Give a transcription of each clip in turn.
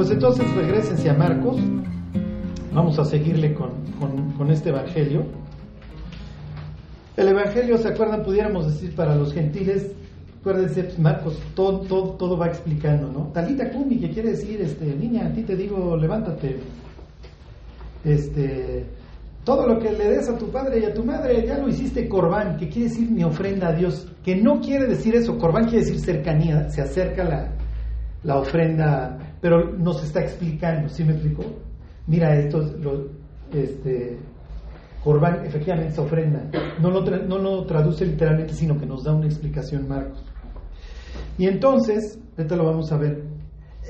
Pues entonces regresense a Marcos. Vamos a seguirle con, con, este Evangelio. El Evangelio, ¿se acuerdan? Pudiéramos decir para los gentiles, acuérdense, pues, Marcos, todo, todo, todo va explicando, ¿no? Talita Kumi, que quiere decir, este, niña, a ti te digo, levántate. Este, todo lo que le des a tu padre y a tu madre, ya lo hiciste corbán, que quiere decir mi ofrenda a Dios, que no quiere decir eso, corbán quiere decir cercanía, se acerca la, la ofrenda, pero nos está explicando, ¿sí me explicó? Mira, esto lo, este, corbán efectivamente se ofrenda, no lo, no lo traduce literalmente, sino que nos da una explicación Marcos. Y entonces, ahorita lo vamos a ver,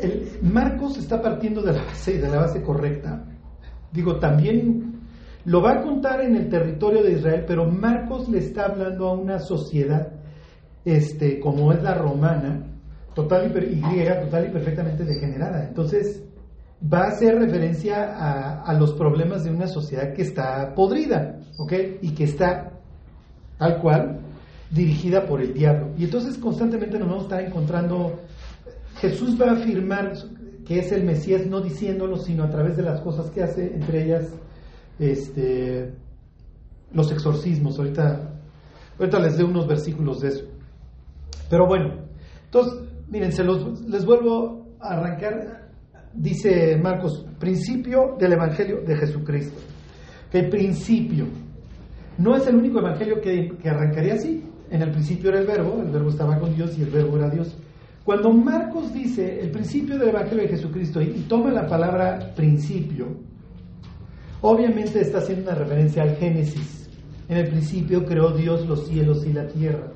el, Marcos está partiendo de la base, de la base correcta, digo, también lo va a contar en el territorio de Israel, pero Marcos le está hablando a una sociedad este, como es la romana, total y, total y perfectamente degenerada. Entonces, va a hacer referencia a, a, los problemas de una sociedad que está podrida, ¿ok? Y que está, tal cual, dirigida por el diablo. Y entonces constantemente nos vamos a estar encontrando, Jesús va a afirmar que es el Mesías, no diciéndolo, sino a través de las cosas que hace, entre ellas este, los exorcismos. Ahorita, ahorita les doy unos versículos de eso. Pero bueno, entonces, miren, se los, les vuelvo a arrancar. Dice Marcos, principio del Evangelio de Jesucristo. Que principio no es el único Evangelio que, que arrancaría así. En el principio era el verbo, el verbo estaba con Dios y el verbo era Dios. Cuando Marcos dice el principio del Evangelio de Jesucristo y, toma la palabra principio, obviamente está haciendo una referencia al Génesis. En el principio creó Dios los cielos y la tierra.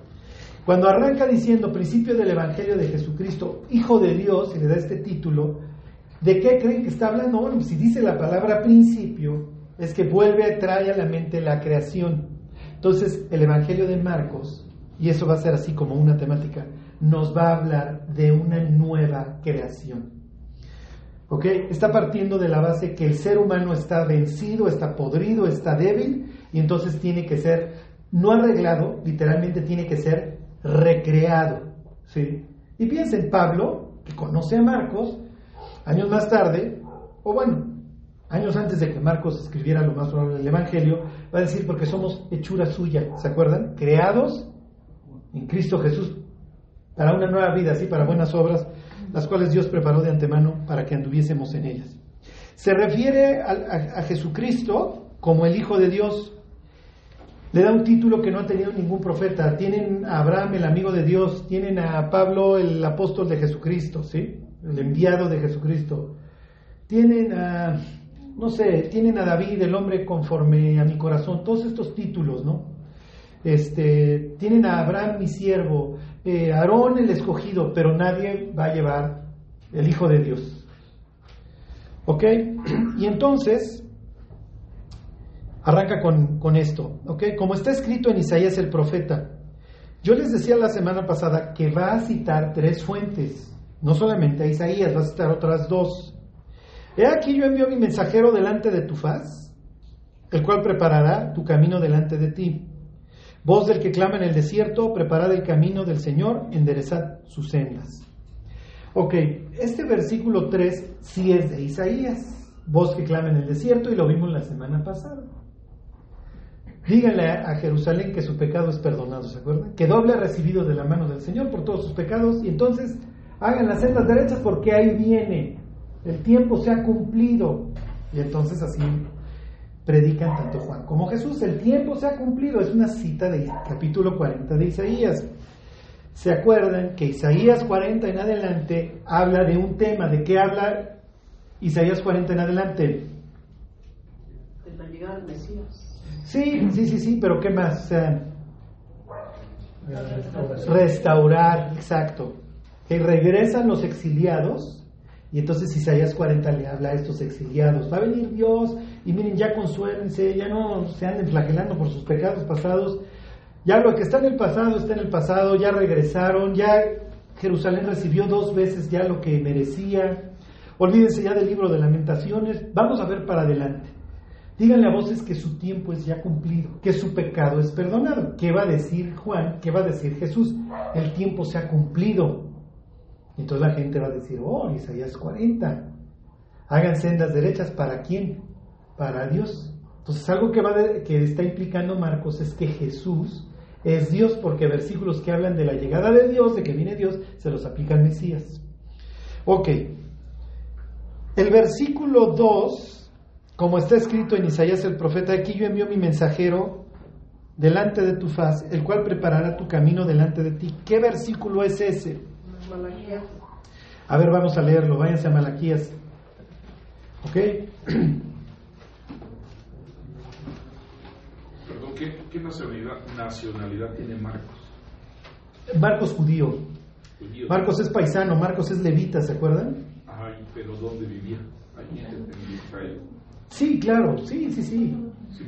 Cuando arranca diciendo principio del Evangelio de Jesucristo, Hijo de Dios, y le da este título, ¿de qué creen que está hablando? Bueno, si dice la palabra principio, es que vuelve a traer a la mente la creación. Entonces, el Evangelio de Marcos, y eso va a ser así como una temática, nos va a hablar de una nueva creación. ¿Ok? Está partiendo de la base que el ser humano está vencido, está podrido, está débil, y entonces tiene que ser, no arreglado, literalmente tiene que ser recreado. ¿sí? Y piensen, Pablo, que conoce a Marcos, años más tarde, o bueno, años antes de que Marcos escribiera lo más probable del Evangelio, va a decir porque somos hechura suya, ¿se acuerdan? Creados en Cristo Jesús para una nueva vida, ¿sí? para buenas obras, las cuales Dios preparó de antemano para que anduviésemos en ellas. Se refiere a, a Jesucristo como el Hijo de Dios. Le da un título que no ha tenido ningún profeta. Tienen a Abraham, el amigo de Dios. Tienen a Pablo, el apóstol de Jesucristo, ¿sí? El enviado de Jesucristo. Tienen a, no sé, tienen a David, el hombre conforme a mi corazón. Todos estos títulos, ¿no? Este, tienen a Abraham, mi siervo. Eh, Aarón, el escogido, pero nadie va a llevar el Hijo de Dios. ¿Ok? Y entonces, Arranca con, esto, ¿ok? Como está escrito en Isaías el profeta. Yo les decía la semana pasada que va a citar tres fuentes, no solamente a Isaías, va a citar otras dos. He aquí yo envío mi mensajero delante de tu faz, el cual preparará tu camino delante de ti. Voz del que clama en el desierto, preparad el camino del Señor, enderezad sus sendas. Ok, este versículo 3 sí es de Isaías, voz que clama en el desierto, y lo vimos la semana pasada. Díganle a Jerusalén que su pecado es perdonado, ¿se acuerdan? Que doble ha recibido de la mano del Señor por todos sus pecados y entonces hagan las sendas derechas porque ahí viene, el tiempo se ha cumplido. Y entonces así predican tanto Juan como Jesús, el tiempo se ha cumplido, es una cita de capítulo 40 de Isaías. ¿Se acuerdan que Isaías 40 en adelante habla de un tema? ¿De qué habla Isaías 40 en adelante? De la llegada del Mesías. Sí, sí, sí, sí, pero ¿qué más? restaurar, exacto. Que regresan los exiliados y entonces Isaías 40 le habla a estos exiliados. Va a venir Dios y miren, ya consuélense, ya no se anden flagelando por sus pecados pasados. Ya lo que está en el pasado está en el pasado, ya regresaron, ya Jerusalén recibió dos veces ya lo que merecía. Olvídense ya del libro de lamentaciones. Vamos a ver para adelante. Díganle a voces que su tiempo es ya cumplido, que su pecado es perdonado. ¿Qué va a decir Juan? ¿Qué va a decir Jesús? El tiempo se ha cumplido. Entonces la gente va a decir, oh, Isaías 40. Hagan sendas derechas para quién? Para Dios. Entonces algo que, va que está implicando Marcos es que Jesús es Dios porque versículos que hablan de la llegada de Dios, de que viene Dios, se los aplica al Mesías. Ok. El versículo 2, como está escrito en Isaías el profeta, aquí yo envío mi mensajero delante de tu faz, el cual preparará tu camino delante de ti. ¿Qué versículo es ese? Malaquías. A ver, vamos a leerlo, váyanse a Malaquías. ¿Ok? Perdón, ¿qué, qué nacionalidad, nacionalidad tiene Marcos? Marcos judío. Judío. Marcos es paisano, Marcos es levita, ¿se acuerdan? Ay, pero ¿dónde vivía? En, en Israel. Sí, claro, sí, sí, sí.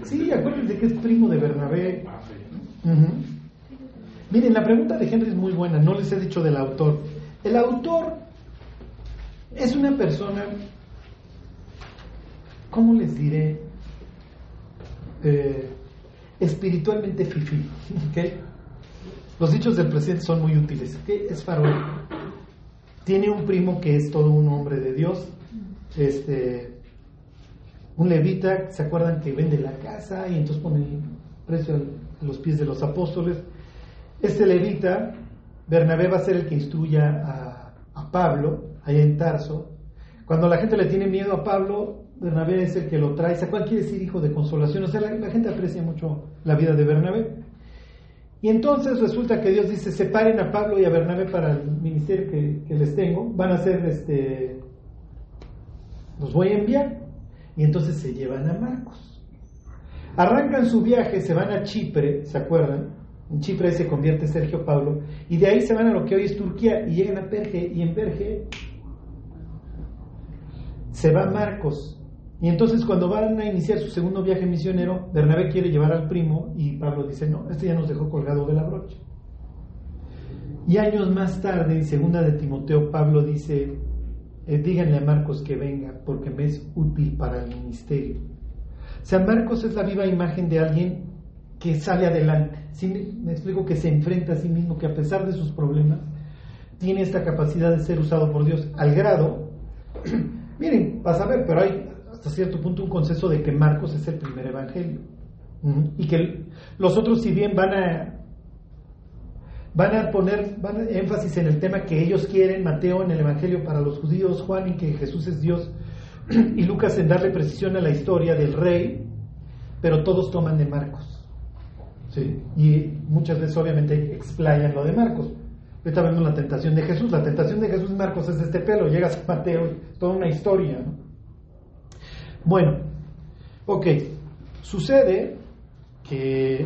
Sí, acuérdense que es primo de Bernabé. Miren, la pregunta de Henry es muy buena, no les he dicho del autor. El autor es una persona, ¿cómo les diré? Eh, espiritualmente fifí. ¿ok? Los dichos del presidente son muy útiles. ¿Qué es farol? Tiene un primo que es todo un hombre de Dios, este, un levita, ¿se acuerdan que vende la casa y entonces pone el precio a los pies de los apóstoles? Este levita, Bernabé va a ser el que instruya a, a Pablo, allá en Tarso. Cuando la gente le tiene miedo a Pablo, Bernabé es el que lo trae. ¿Se acuerdan? Quiere decir hijo de consolación. O sea, la, la gente aprecia mucho la vida de Bernabé. Y entonces resulta que Dios dice, separen a Pablo y a Bernabé para el ministerio que, que les tengo. Van a ser, este, los voy a enviar. Y entonces se llevan a Marcos. Arrancan su viaje, se van a Chipre, ¿se acuerdan? En Chipre se convierte Sergio Pablo. Y de ahí se van a lo que hoy es Turquía y llegan a Perge. Y en Perge se va Marcos. Y entonces cuando van a iniciar su segundo viaje misionero, Bernabé quiere llevar al primo y Pablo dice, no, este ya nos dejó colgado de la brocha. Y años más tarde, en segunda de Timoteo, Pablo dice, eh, díganle a Marcos que venga porque me es útil para el ministerio. Sea, Marcos es la viva imagen de alguien que sale adelante. Sí, me, explico que se enfrenta a sí mismo, que a pesar de sus problemas, tiene esta capacidad de ser usado por Dios al grado, miren, vas a ver, pero hay hasta cierto punto un consenso de que Marcos es el primer evangelio. Y que los otros, si bien van a van a poner van a- énfasis en el tema que ellos quieren, Mateo en el Evangelio para los judíos, Juan en que Jesús es Dios, y Lucas en darle precisión a la historia del rey, pero todos toman de Marcos. ¿sí? Y muchas veces obviamente explayan lo de Marcos. Ahorita vemos la tentación de Jesús. La tentación de Jesús Marcos es este pelo. Llegas a Mateo, toda una historia. ¿no? Bueno, ok. Sucede que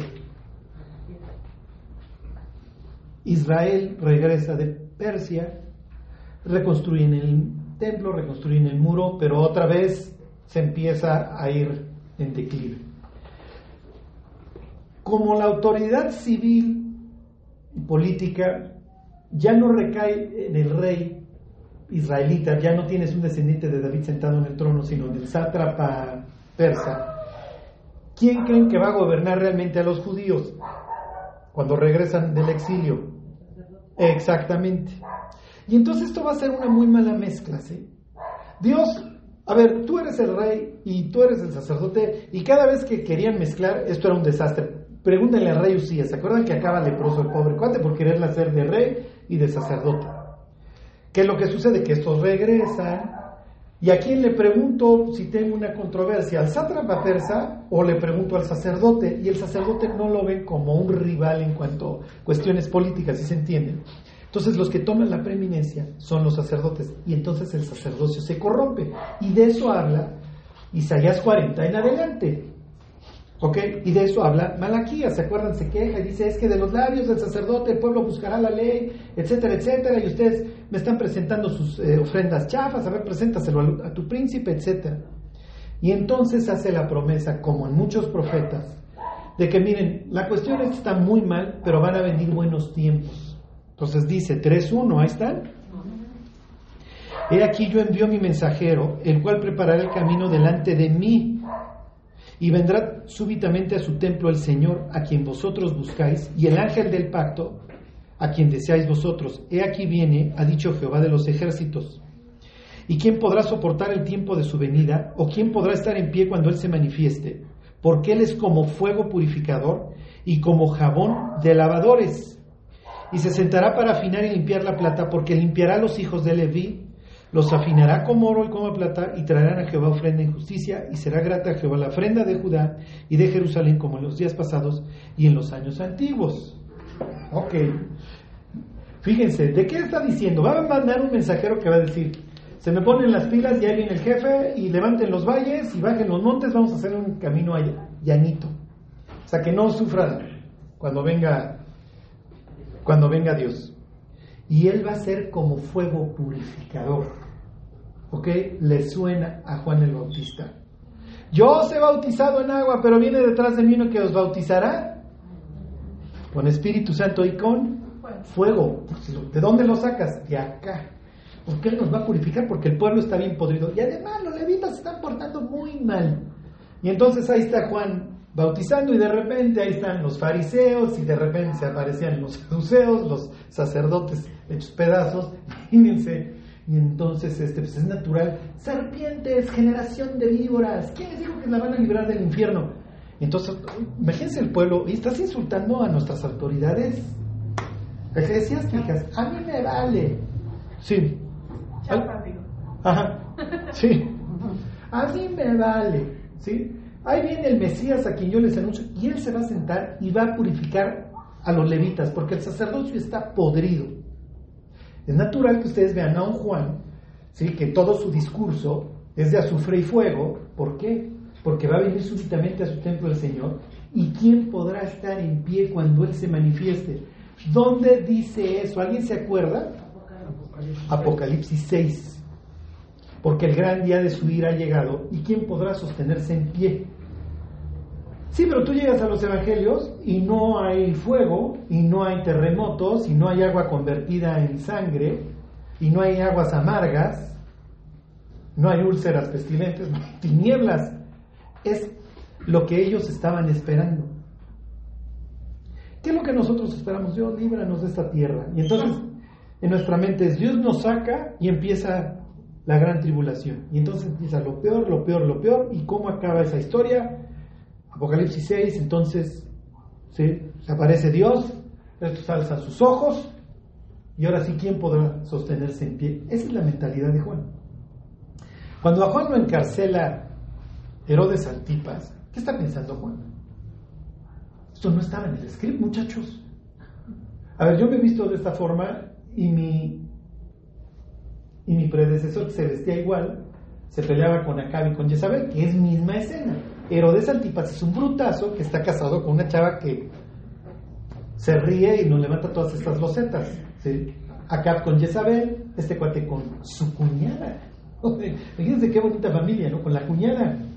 Israel regresa de Persia, reconstruyen el templo, reconstruyen el muro, pero otra vez se empieza a ir en declive. Como la autoridad civil y política ya no recae en el rey israelita, ya no tienes un descendiente de David sentado en el trono, sino en el sátrapa persa, ¿quién creen que va a gobernar realmente a los judíos cuando regresan del exilio? Exactamente. Y entonces esto va a ser una muy mala mezcla, ¿sí? Dios, a ver, tú eres el rey y tú eres el sacerdote, y cada vez que querían mezclar, esto era un desastre. Pregúntenle al rey Usías, ¿se acuerdan que acaba leproso el pobre cuate por quererle hacer de rey y de sacerdote? ¿Qué es lo que sucede? Que estos regresan, y a quién le pregunto si tengo una controversia, al sátrapa persa o le pregunto al sacerdote, y el sacerdote no lo ven como un rival en cuanto a cuestiones políticas, si se entienden. Entonces los que toman la preeminencia son los sacerdotes, y entonces el sacerdocio se corrompe, y de eso habla Isaías 40 en adelante. ¿Ok? Y de eso habla Malaquías, ¿se acuerdan? Se queja y dice, es que de los labios del sacerdote el pueblo buscará la ley, etcétera, etcétera, y ustedes me están presentando sus eh, ofrendas chafas, a ver, preséntaselo a, tu príncipe, etcétera. Y entonces hace la promesa, como en muchos profetas, de que miren, la cuestión está muy mal, pero van a venir buenos tiempos. Entonces dice 3.1, ahí están. He aquí yo envío mi mensajero, el cual preparará el camino delante de mí. Y vendrá súbitamente a su templo el Señor, a quien vosotros buscáis, y el ángel del pacto, a quien deseáis vosotros. He aquí viene, ha dicho Jehová de los ejércitos. ¿Y quién podrá soportar el tiempo de su venida? ¿O quién podrá estar en pie cuando Él se manifieste? Porque Él es como fuego purificador y como jabón de lavadores. Y se sentará para afinar y limpiar la plata, porque limpiará a los hijos de Leví, los afinará como oro y como plata, y traerán a Jehová ofrenda en justicia, y será grata a Jehová la ofrenda de Judá y de Jerusalén, como en los días pasados y en los años antiguos. Ok. Fíjense, ¿de qué está diciendo? Va a mandar un mensajero que va a decir, se me ponen las pilas y ahí viene el jefe y levanten los valles y bajen los montes, vamos a hacer un camino allá, llanito. O sea, que no sufran cuando venga, cuando venga Dios. Y Él va a ser como fuego purificador. ¿Ok? Le suena a Juan el Bautista. Yo os he bautizado en agua, pero viene detrás de mí uno que os bautizará con Espíritu Santo y con fuego. ¿De dónde lo sacas? De acá. Porque Él nos va a purificar porque el pueblo está bien podrido. Y además los levitas se están portando muy mal. Y entonces ahí está Juan bautizando y de repente ahí están los fariseos y de repente se aparecían los saduceos, los sacerdotes hechos pedazos. Fíjense. Y entonces este, pues es natural. Serpientes, generación de víboras. ¿Quién les dijo que la van a librar del infierno? Entonces, imagínense el pueblo, y estás insultando a nuestras autoridades eclesiásticas. A mí me vale. Sí. Ajá. Sí. A mí me vale. ¿Sí? Ahí viene el Mesías a quien yo les anuncio y él se va a sentar y va a purificar a los levitas porque el sacerdocio está podrido. Es natural que ustedes vean a un Juan, ¿sí? que todo su discurso es de azufre y fuego. ¿Por qué? Porque va a venir súbitamente a su templo el Señor. ¿Y quién podrá estar en pie cuando Él se manifieste? ¿Dónde dice eso? ¿Alguien se acuerda? Apocalipsis 6. Porque el gran día de su ira ha llegado. ¿Y quién podrá sostenerse en pie? Sí, pero tú llegas a los evangelios y no hay fuego, y no hay terremotos, y no hay agua convertida en sangre, y no hay aguas amargas, no hay úlceras pestilentes, tinieblas. Es lo que ellos estaban esperando. ¿Qué es lo que nosotros esperamos? Dios, líbranos de esta tierra. Y entonces en nuestra mente es Dios nos saca y empieza la gran tribulación. Y entonces empieza lo peor, lo peor, lo peor. ¿Y cómo acaba esa historia? Apocalipsis 6, entonces se aparece Dios, estos alza sus ojos y ahora sí, ¿quién podrá sostenerse en pie? Esa es la mentalidad de Juan. Cuando a Juan lo encarcela Herodes Antipas, ¿qué está pensando Juan? Esto no estaba en el script, muchachos. A ver, yo me he visto de esta forma y mi, y mi predecesor, que se vestía igual, se peleaba con Acab y con Jezabel, que es misma escena. Herodes Antipas es un brutazo que está casado con una chava que se ríe y nos levanta todas estas losetas. Acab con Jezabel, este cuate con su cuñada. Fíjense qué bonita familia, ¿no? Con la cuñada.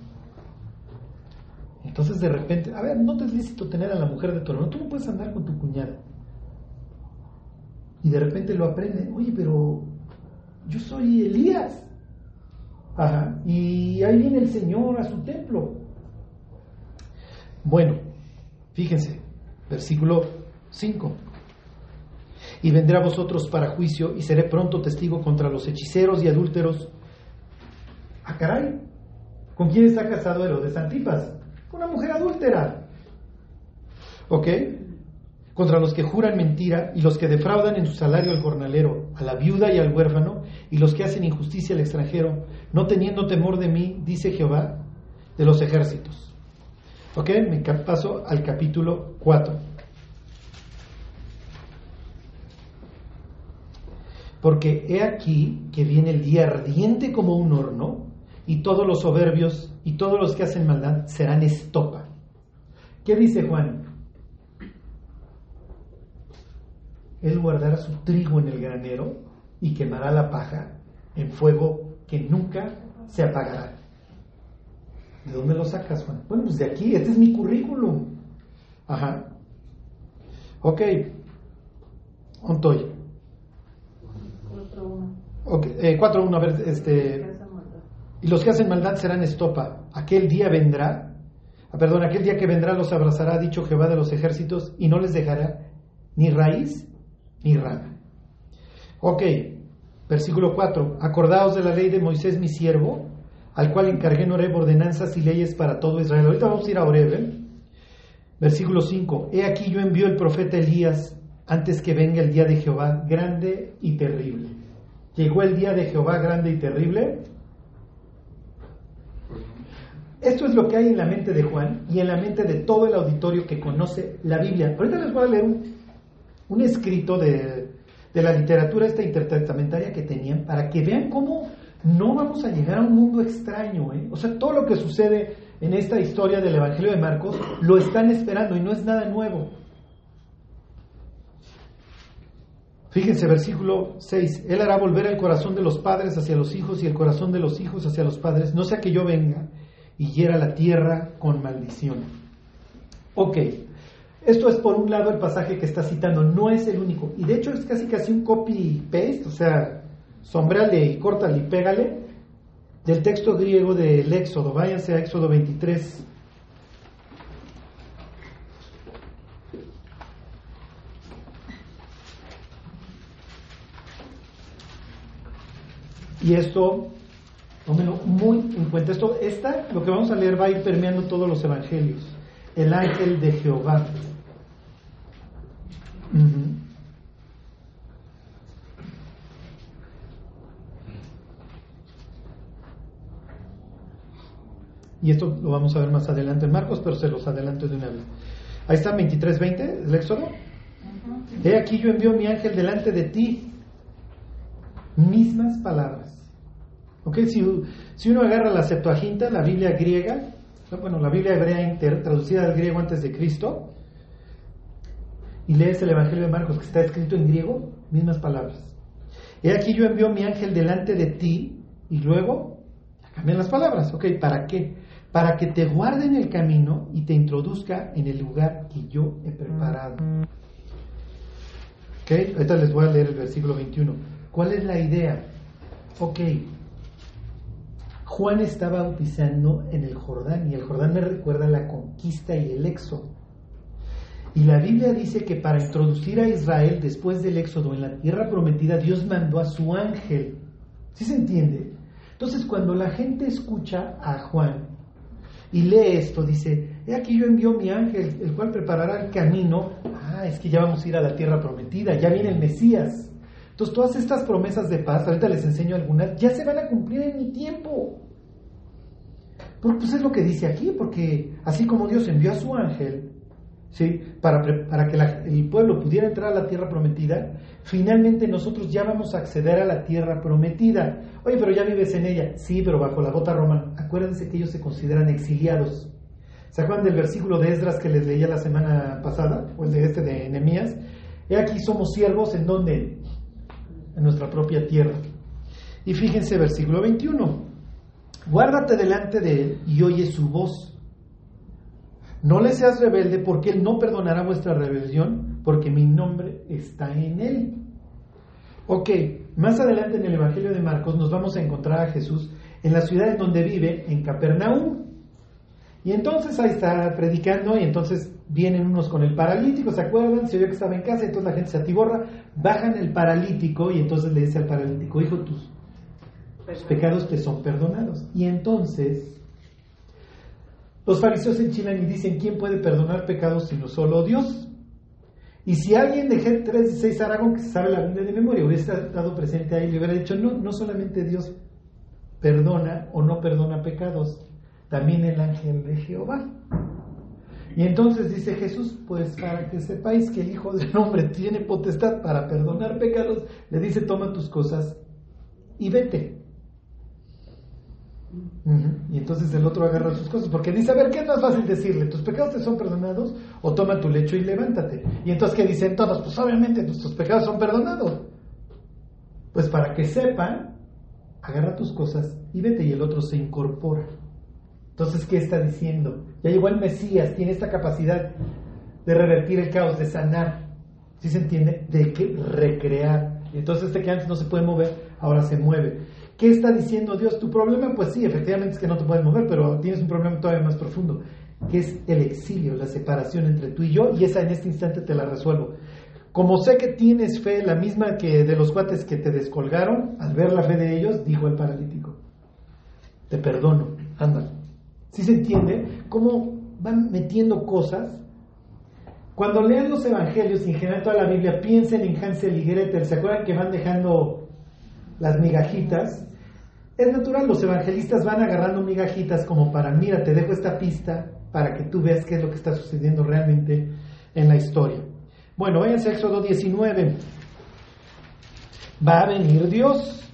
Entonces de repente, a ver, no te es lícito tener a la mujer de tu hermano, tú no puedes andar con tu cuñada. Y de repente lo aprende, oye, pero yo soy Elías. Ajá, y ahí viene el Señor a su templo. Bueno, fíjense, versículo 5. Y vendré a vosotros para juicio y seré pronto testigo contra los hechiceros y adúlteros. Ah, caray, ¿con quién está casado Herodes Antipas? Una mujer adúltera. ¿Ok? Contra los que juran mentira y los que defraudan en su salario al jornalero, a la viuda y al huérfano, y los que hacen injusticia al extranjero, no teniendo temor de mí, dice Jehová, de los ejércitos. ¿Ok? Me paso al capítulo 4. Porque he aquí que viene el día ardiente como un horno, y todos los soberbios y todos los que hacen maldad serán estopa. ¿Qué dice Juan? Él guardará su trigo en el granero y quemará la paja en fuego que nunca se apagará. ¿De dónde lo sacas, Juan? Bueno, pues de aquí, este es mi currículum. Ajá. Ok. Ontoy. 4.1. Okay. Eh, 4.1, a ver, este... Y los que hacen maldad serán estopa. Aquel día vendrá, ah, perdón, aquel día que vendrá los abrazará, dicho Jehová de los ejércitos, y no les dejará ni raíz ni rama. Ok, Versículo 4. Acordaos de la ley de Moisés mi siervo, al cual encargué en Oreb ordenanzas y leyes para todo Israel. Ahorita vamos a ir a Oreb. ¿eh? Versículo 5. He aquí yo envío el profeta Elías antes que venga el día de Jehová grande y terrible. Llegó el día de Jehová grande y terrible. Esto es lo que hay en la mente de Juan y en la mente de todo el auditorio que conoce la Biblia. Ahorita les voy a leer un, escrito de, de la literatura esta intertestamentaria que tenían para que vean cómo no vamos a llegar a un mundo extraño. ¿eh? O sea, todo lo que sucede en esta historia del Evangelio de Marcos lo están esperando y no es nada nuevo. Fíjense, versículo 6. Él hará volver el corazón de los padres hacia los hijos y el corazón de los hijos hacia los padres, no sea que yo venga y hiera la tierra con maldición. Ok, esto es por un lado el pasaje que está citando, no es el único. Y de hecho es casi casi un copy-paste, o sea, sombrale y córtale y pégale del texto griego del Éxodo. Váyanse a Éxodo 23. Y esto, tómenlo muy en cuenta. Esto, esta, lo que vamos a leer va a ir permeando todos los evangelios. El ángel de Jehová. Y esto lo vamos a ver más adelante en Marcos, pero se los adelanto de una vez. Ahí está 23.20, el Éxodo. He aquí yo envío mi ángel delante de ti. Mismas palabras. ¿Ok? Si, si uno agarra la Septuaginta, la Biblia griega, bueno, la Biblia hebrea inter, traducida al griego antes de Cristo, y lees el Evangelio de Marcos que está escrito en griego, mismas palabras. He aquí yo envío mi ángel delante de ti y luego cambian las palabras. ¿Ok? ¿Para qué? Para que te guarde en el camino y te introduzca en el lugar que yo he preparado. ¿Ok? Ahorita les voy a leer el versículo 21. ¿Cuál es la idea? Ok. Juan está bautizando en el Jordán y el Jordán me recuerda la conquista y el éxodo. Y la Biblia dice que para introducir a Israel después del éxodo en la tierra prometida, Dios mandó a su ángel. ¿Sí se entiende? Entonces, cuando la gente escucha a Juan y lee esto, dice, he aquí yo envío mi ángel, el cual preparará el camino. Ah, es que ya vamos a ir a la tierra prometida, ya viene el Mesías. Entonces, todas estas promesas de paz, ahorita les enseño algunas, ya se van a cumplir en mi tiempo. Porque pues es lo que dice aquí, porque así como Dios envió a su ángel, ¿sí? para, para que el pueblo pudiera entrar a la tierra prometida, finalmente nosotros ya vamos a acceder a la tierra prometida. Oye, pero ya vives en ella. Sí, pero bajo la bota romana. Acuérdense que ellos se consideran exiliados. ¿Se acuerdan del versículo de Esdras que les leía la semana pasada? O el de este de Nehemías. He aquí somos siervos en donde? En nuestra propia tierra. Y fíjense, versículo 21. Guárdate delante de él y oye su voz no le seas rebelde porque Él no perdonará vuestra rebelión porque mi nombre está en Él. Ok, más adelante en el Evangelio de Marcos nos vamos a encontrar a Jesús en la ciudad en donde vive, en Capernaum. Y entonces ahí está predicando y entonces vienen unos con el paralítico, ¿se acuerdan? Se oyó que estaba en casa, entonces la gente se atiborra, bajan el paralítico y entonces le dice al paralítico, hijo, tus pecados te son perdonados. Y entonces los fariseos enchilan y dicen, ¿quién puede perdonar pecados sino solo Dios? Y si alguien de G 6 Aragón, que sabe la Biblia de memoria, hubiera estado presente ahí, le hubiera dicho, no, no solamente Dios perdona o no perdona pecados, también el ángel de Jehová. Y entonces dice Jesús, pues para que sepáis que el Hijo del Hombre tiene potestad para perdonar pecados, le dice, toma tus cosas y vete. Y entonces el otro agarra sus cosas, porque dice, a ver, ¿qué es más fácil decirle? ¿Tus pecados te son perdonados? O toma tu lecho y levántate. Y entonces, ¿qué dicen todos? Pues obviamente nuestros pecados son perdonados. Pues para que sepan, agarra tus cosas y vete, y el otro se incorpora. Entonces, ¿qué está diciendo? Ya llegó el Mesías, tiene esta capacidad de revertir el caos, de sanar. ¿Sí se entiende? De que recrear. Entonces este que antes no se puede mover, ahora se mueve. ¿Qué está diciendo Dios? Tu problema, pues sí, efectivamente es que no te puedes mover, pero tienes un problema todavía más profundo, que es el exilio, la separación entre tú y yo, y esa en este instante te la resuelvo. Como sé que tienes fe, la misma que de los cuates que te descolgaron, al ver la fe de ellos, dijo el paralítico, te perdono, anda. ¿Sí se entiende? ¿Cómo van metiendo cosas? Cuando lean los evangelios y en general toda la Biblia, piensen en Hansel y Gretel, ¿se acuerdan que van dejando las migajitas? Es natural, los evangelistas van agarrando migajitas como para, mira, te dejo esta pista para que tú veas qué es lo que está sucediendo realmente en la historia. Bueno, váyanse a Éxodo 19. Va a venir Dios.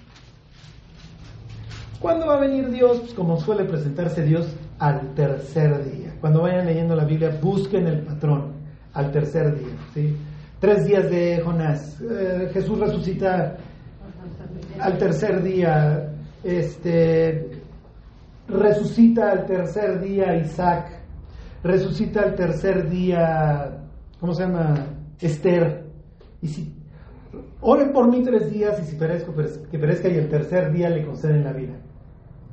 ¿Cuándo va a venir Dios? Pues como suele presentarse Dios al tercer día. Cuando vayan leyendo la Biblia, busquen el patrón al tercer día. ¿sí? Tres días de Jonás. Eh, Jesús resucita al tercer día. Este, resucita al tercer día Isaac. Resucita al tercer día, ¿cómo se llama? Esther. Y si oren por mí tres días y si perezco, que perezca y el tercer día le conceden la vida.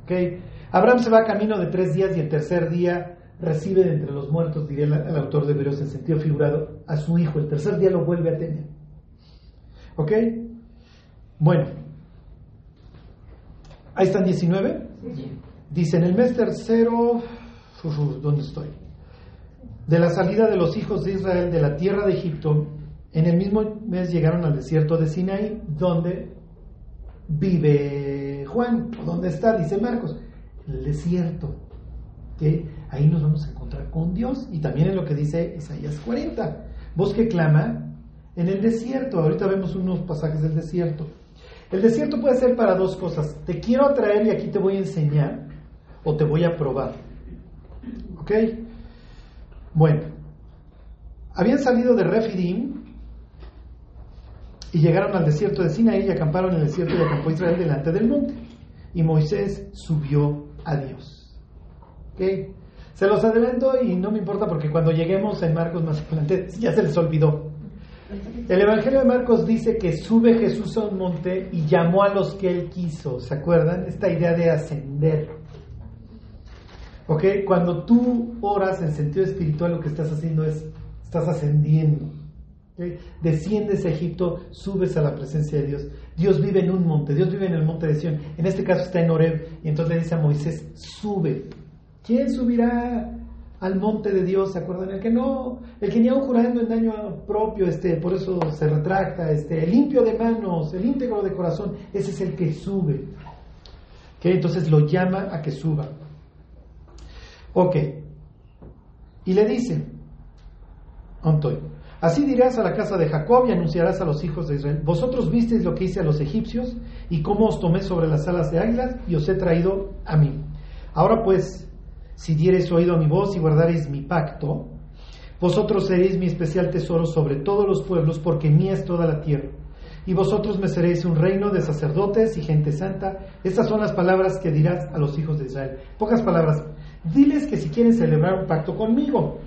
¿Okay? Abraham se va camino de tres días y el tercer día recibe de entre los muertos, diría el, autor de Hebreos en sentido figurado, a su hijo. El tercer día lo vuelve a tener. ¿Ok? Bueno. Ahí están 19. Dice, en el mes tercero, ¿dónde estoy? De la salida de los hijos de Israel de la tierra de Egipto, en el mismo mes llegaron al desierto de Sinaí, donde vive Juan, ¿dónde está? Dice Marcos, el desierto. que Ahí nos vamos a encontrar con Dios y también en lo que dice Isaías 40. Bosque clama en el desierto. Ahorita vemos unos pasajes del desierto. El desierto puede ser para dos cosas. Te quiero atraer y aquí te voy a enseñar o te voy a probar. ¿Ok? Bueno, habían salido de Refidim y llegaron al desierto de Sinaí y acamparon en el desierto y acampó Israel delante del monte. Y Moisés subió a Dios. ¿Ok? Se los adelanto y no me importa porque cuando lleguemos en Marcos más adelante ya se les olvidó. El Evangelio de Marcos dice que sube Jesús a un monte y llamó a los que él quiso. ¿Se acuerdan? Esta idea de ascender. ¿Ok? Cuando tú oras en sentido espiritual, lo que estás haciendo es, estás ascendiendo. Desciendes a Egipto, subes a la presencia de Dios. Dios vive en un monte, Dios vive en el monte de Sión. En este caso está en Oreb. Y entonces le dice a Moisés, sube. ¿Quién subirá al monte de Dios? ¿Se acuerdan? El que no, el que ni aún jurando en daño propio, este, por eso se retracta, este, el limpio de manos, el íntegro de corazón, ese es el que sube. ¿Okay? Entonces lo llama a que suba. Ok. Y le dice, Antoy, así dirás a la casa de Jacob y anunciarás a los hijos de Israel, vosotros visteis lo que hice a los egipcios y cómo os tomé sobre las alas de águilas y os he traído a mí. Ahora pues, si diereis oído a mi voz y guardareis mi pacto, vosotros seréis mi especial tesoro sobre todos los pueblos, porque mía es toda la tierra. Y vosotros me seréis un reino de sacerdotes y gente santa. Estas son las palabras que dirás a los hijos de Israel. Pocas palabras. Diles que si quieren celebrar un pacto conmigo,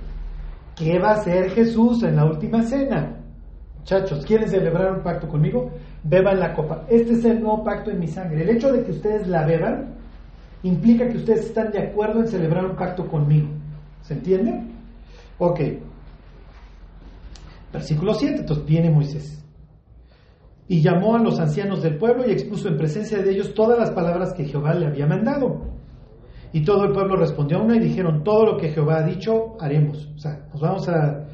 ¿qué va a hacer Jesús en la última cena? Muchachos, ¿quieren celebrar un pacto conmigo? Beban la copa. Este es el nuevo pacto en mi sangre. El hecho de que ustedes la beban implica que ustedes están de acuerdo en celebrar un pacto conmigo. ¿Se entiende? Ok. Versículo 7, entonces viene Moisés. Y llamó a los ancianos del pueblo y expuso en presencia de ellos todas las palabras que Jehová le había mandado. Y todo el pueblo respondió a una y dijeron, todo lo que Jehová ha dicho, haremos. O sea, nos vamos a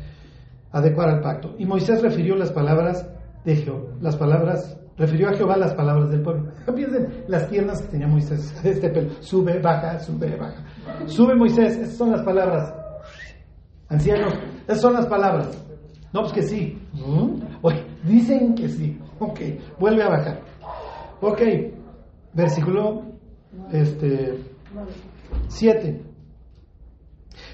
adecuar al pacto. Y Moisés refirió las palabras de Jehová, las palabras refirió a Jehová las palabras del pueblo. Piensen las piernas que tenía Moisés, este pelo, sube, baja, sube, baja. Sube Moisés, esas son las palabras. Ancianos, esas son las palabras. No, pues que sí. Oye, dicen que sí. Ok, vuelve a bajar. Ok, versículo este, 7.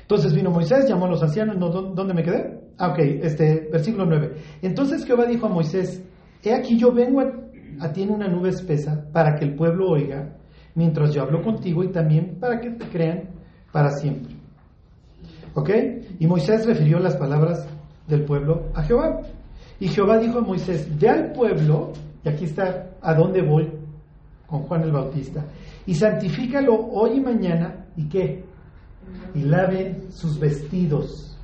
Entonces vino Moisés, llamó a los ancianos, ¿dónde me quedé? Ah, ok, este, versículo 9. Entonces Jehová dijo a Moisés, He aquí yo vengo a, ti en una nube espesa para que el pueblo oiga mientras yo hablo contigo y también para que te crean para siempre. ¿Ok? Y Moisés refirió las palabras del pueblo a Jehová. Y Jehová dijo a Moisés, ve al pueblo, y aquí está a dónde voy con Juan el Bautista, y santifícalo hoy y mañana, ¿y qué? Y laven sus vestidos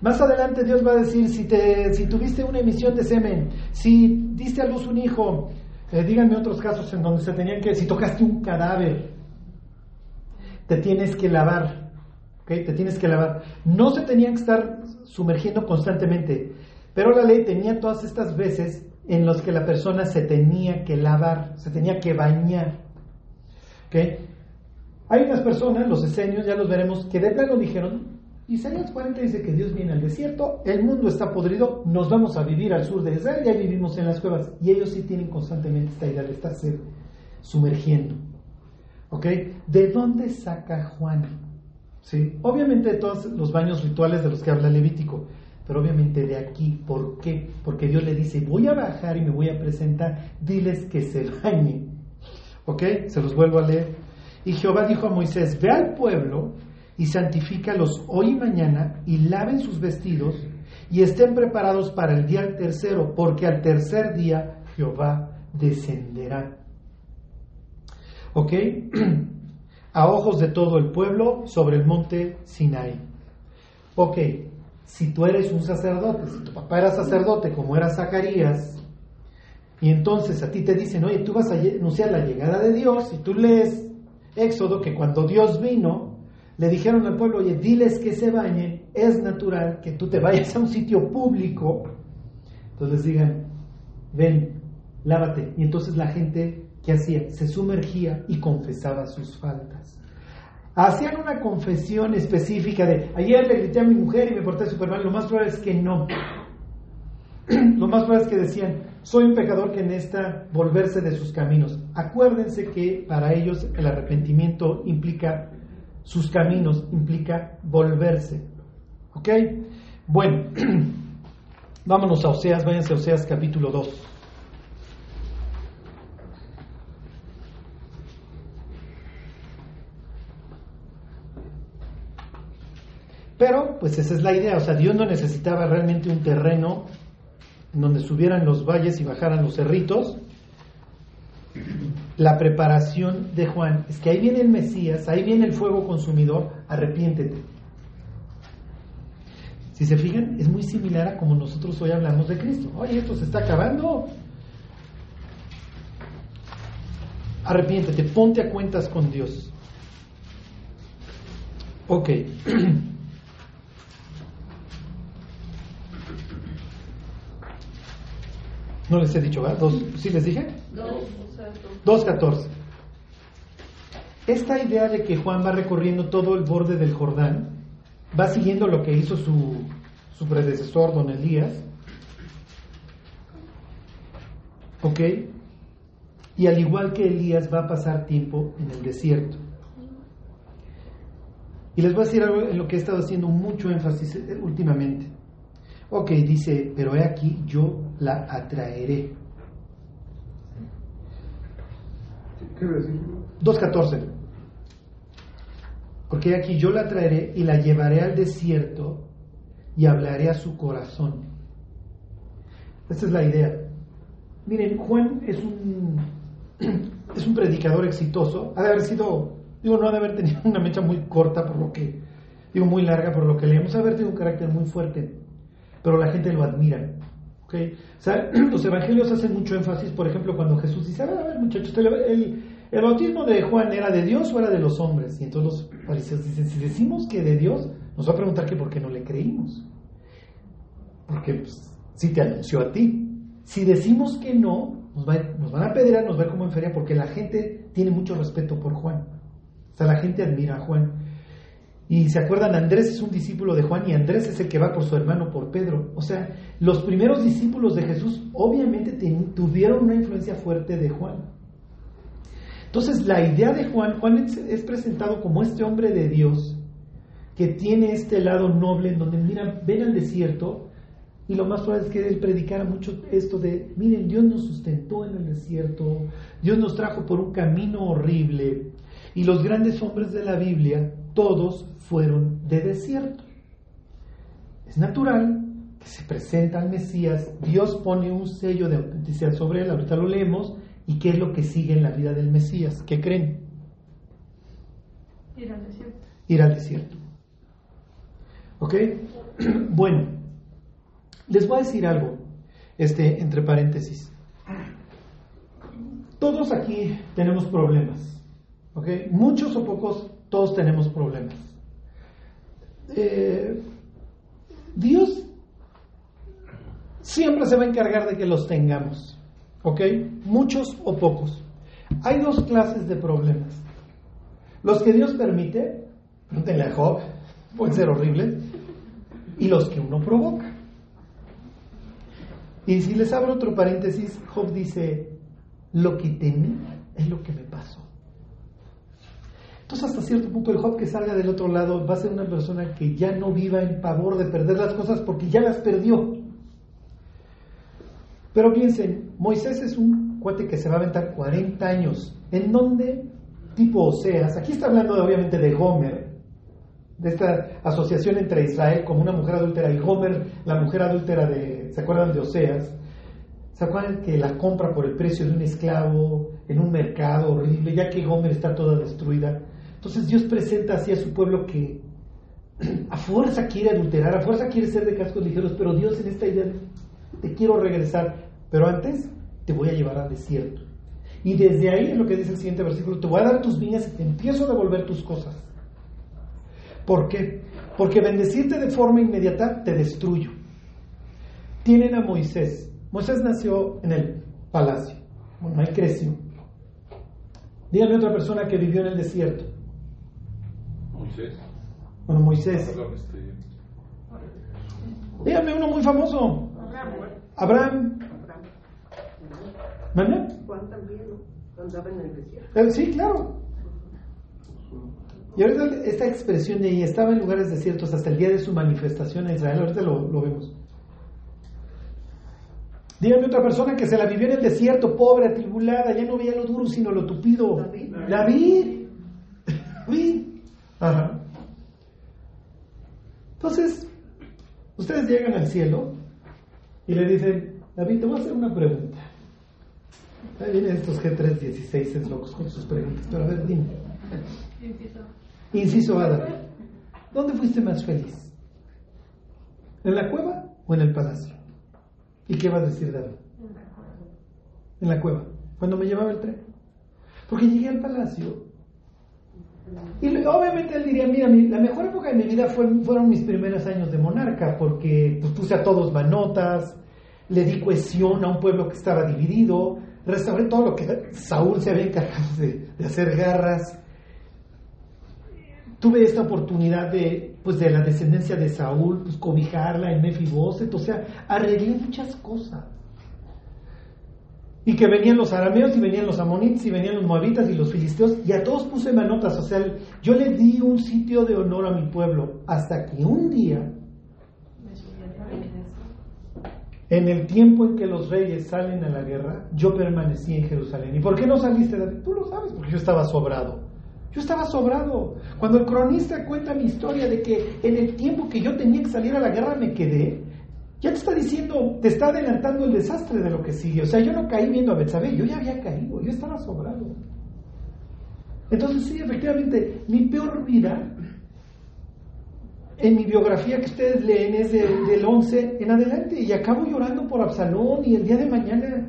Más adelante Dios va a decir, si, te, si tuviste una emisión de semen, si diste a luz un hijo, eh, díganme otros casos en donde se tenían que, si tocaste un cadáver, te tienes que lavar, ¿ok? Te tienes que lavar. No se tenían que estar sumergiendo constantemente, pero la ley tenía todas estas veces en las que la persona se tenía que lavar, se tenía que bañar, ¿ok? Hay unas personas, los esenios, ya los veremos, que de plano dijeron, Isaías 40 dice que Dios viene al desierto, el mundo está podrido, nos vamos a vivir al sur de Israel, ya vivimos en las cuevas. Y ellos sí tienen constantemente esta idea de estarse sumergiendo. ¿Ok? ¿De dónde saca Juan? ¿Sí? Obviamente de todos los baños rituales de los que habla Levítico, pero obviamente de aquí. ¿Por qué? Porque Dios le dice, voy a bajar y me voy a presentar, diles que se bañen. ¿Ok? Se los vuelvo a leer. Y Jehová dijo a Moisés, ve al pueblo y santifícalos hoy y mañana y laven sus vestidos y estén preparados para el día tercero, porque al tercer día Jehová descenderá. ¿Ok? A ojos de todo el pueblo sobre el monte Sinai. Ok, si tú eres un sacerdote, si tu papá era sacerdote como era Zacarías, y entonces a ti te dicen, oye, tú vas a anunciar la llegada de Dios, y tú lees Éxodo que cuando Dios vino, le dijeron al pueblo, oye, diles que se bañen, es natural que tú te vayas a un sitio público, entonces digan, ven, lávate. Y entonces la gente, ¿qué hacía? Se sumergía y confesaba sus faltas. Hacían una confesión específica de, ayer le grité a mi mujer y me porté súper mal, lo más probable es que no. lo más probable es que decían, soy un pecador que necesita volverse de sus caminos. Acuérdense que para ellos el arrepentimiento implica sus caminos, implica volverse. ¿Ok? Bueno, vámonos a Oseas, váyanse a Oseas capítulo 2. Pero, pues esa es la idea, o sea, Dios no necesitaba realmente un terreno en donde subieran los valles y bajaran los cerritos. La preparación de Juan es que ahí viene el Mesías, ahí viene el fuego consumidor, arrepiéntete. Si se fijan, es muy similar a como nosotros hoy hablamos de Cristo. Oye, esto se está acabando. Arrepiéntete, ponte a cuentas con Dios. Ok. No les he dicho, ¿verdad? Dos, ¿Sí les dije? 2.14. Esta idea de que Juan va recorriendo todo el borde del Jordán, va siguiendo lo que hizo su, su predecesor, don Elías. ¿Ok? Y al igual que Elías va a pasar tiempo en el desierto. Y les voy a decir algo en lo que he estado haciendo mucho énfasis últimamente. Ok, dice, pero he aquí, yo la atraeré. ¿Qué decir? 2.14. Porque aquí yo la traeré y la llevaré al desierto y hablaré a su corazón. Esta es la idea. Miren, Juan es un, es un predicador exitoso. Ha de haber sido, digo, no ha de haber tenido una mecha muy corta por lo que, digo, muy larga por lo que leemos. Ha de haber tenido un carácter muy fuerte, pero la gente lo admira. ¿Okay? O sea, los evangelios hacen mucho énfasis, por ejemplo, cuando Jesús dice, a ver, a ver muchachos, el, el, bautismo de Juan era de Dios o era de los hombres. Y entonces los fariseos dicen, si decimos que de Dios, nos va a preguntar que por qué no le creímos. Porque pues, si te anunció a ti. Si decimos que no, nos, va, nos van a pedir, nos va como en porque la gente tiene mucho respeto por Juan. O sea, la gente admira a Juan. Y se acuerdan, Andrés es un discípulo de Juan y Andrés es el que va por su hermano, por Pedro. O sea, los primeros discípulos de Jesús obviamente tuvieron una influencia fuerte de Juan. Entonces, la idea de Juan, Juan es, presentado como este hombre de Dios que tiene este lado noble en donde, mira, ven al desierto y lo más probable es que él predicara mucho esto de, miren, Dios nos sustentó en el desierto, Dios nos trajo por un camino horrible y los grandes hombres de la Biblia, todos fueron de desierto. Es natural que se presenta al Mesías, Dios pone un sello de autenticidad sobre él, ahorita lo leemos, y qué es lo que sigue en la vida del Mesías. ¿Qué creen? Ir al desierto. Ir al desierto. ¿Ok? Bueno, les voy a decir algo, este, entre paréntesis. Todos aquí tenemos problemas, ¿ok? Muchos o pocos, todos tenemos problemas. Eh, Dios siempre se va a encargar de que los tengamos, ¿ok? Muchos o pocos. Hay dos clases de problemas. Los que Dios permite, pregúntenle a Job, pueden ser horribles, y los que uno provoca. Y si les abro otro paréntesis, Job dice, lo que temí es lo que me pasó. Entonces hasta cierto punto el Job que salga del otro lado va a ser una persona que ya no viva en pavor de perder las cosas porque ya las perdió. Pero piensen, Moisés es un cuate que se va a aventar 40 años. ¿En dónde? Tipo Oseas. Aquí está hablando obviamente de Gomer, de esta asociación entre Israel como una mujer adúltera y Gomer, la mujer adúltera de, ¿se acuerdan de Oseas? ¿Se acuerdan que la compra por el precio de un esclavo en un mercado horrible, ya que Gomer está toda destruida? Entonces Dios presenta así a su pueblo que a fuerza quiere adulterar, a fuerza quiere ser de cascos ligeros, pero Dios en esta idea te quiero regresar, pero antes te voy a llevar al desierto. Y desde ahí, en lo que dice el siguiente versículo, te voy a dar tus viñas y te empiezo a devolver tus cosas. ¿Por qué? Porque bendecirte de forma inmediata te destruyo. Tienen a Moisés, Moisés nació en el palacio. Bueno, ahí creció. Dígame otra persona que vivió en el desierto. Moisés. Bueno, Moisés. Perdón, este, Dígame uno muy famoso. Abraham. ¿Manda? Juan también, ¿no? Andaba en el desierto. Eh, Sí, claro. Y ahorita esta expresión de ahí estaba en lugares desiertos hasta el día de su manifestación en Israel, ahorita lo, lo vemos. Dígame otra persona que se la vivió en el desierto, pobre, atribulada, ya no veía lo duro sino lo tupido. David. David. David. Ajá. Entonces, ustedes llegan al cielo y le dicen, David, te voy a hacer una pregunta. Ahí vienen estos G316 es locos con sus preguntas, pero a ver, dime. Inciso A, David. ¿Dónde fuiste más feliz? ¿En la cueva o en el palacio? ¿Y qué va a decir David? En la cueva, cuando me llevaba el tren. Porque llegué al palacio y obviamente él diría, mira, mi- la mejor época de mi vida fue- fueron mis primeros años de monarca, porque pues, puse a todos manotas, le di cohesión a un pueblo que estaba dividido, restauré todo lo que Saúl se había encargado de, de hacer garras. Tuve esta oportunidad de, pues, de la descendencia de Saúl, pues, cobijarla en Mefiboset, o sea, arreglé muchas cosas. Y que venían los arameos y venían los amonitas y venían los moabitas y los filisteos y a todos puse manotas. O sea, yo le di un sitio de honor a mi pueblo hasta que un día, en el tiempo en que los reyes salen a la guerra, yo permanecí en Jerusalén. ¿Y por qué no saliste, David? Tú lo sabes, porque yo estaba sobrado. Yo estaba sobrado. Cuando el cronista cuenta mi historia de que en el tiempo que yo tenía que salir a la guerra me quedé, ya te está diciendo, te está adelantando el desastre de lo que sigue. O sea, yo no caí viendo a Betsabé, yo ya había caído, yo estaba sobrado. Entonces, sí, efectivamente, mi peor vida, en mi biografía que ustedes leen, es de- del 11 en adelante, y acabo llorando por Absalón, y el día de mañana,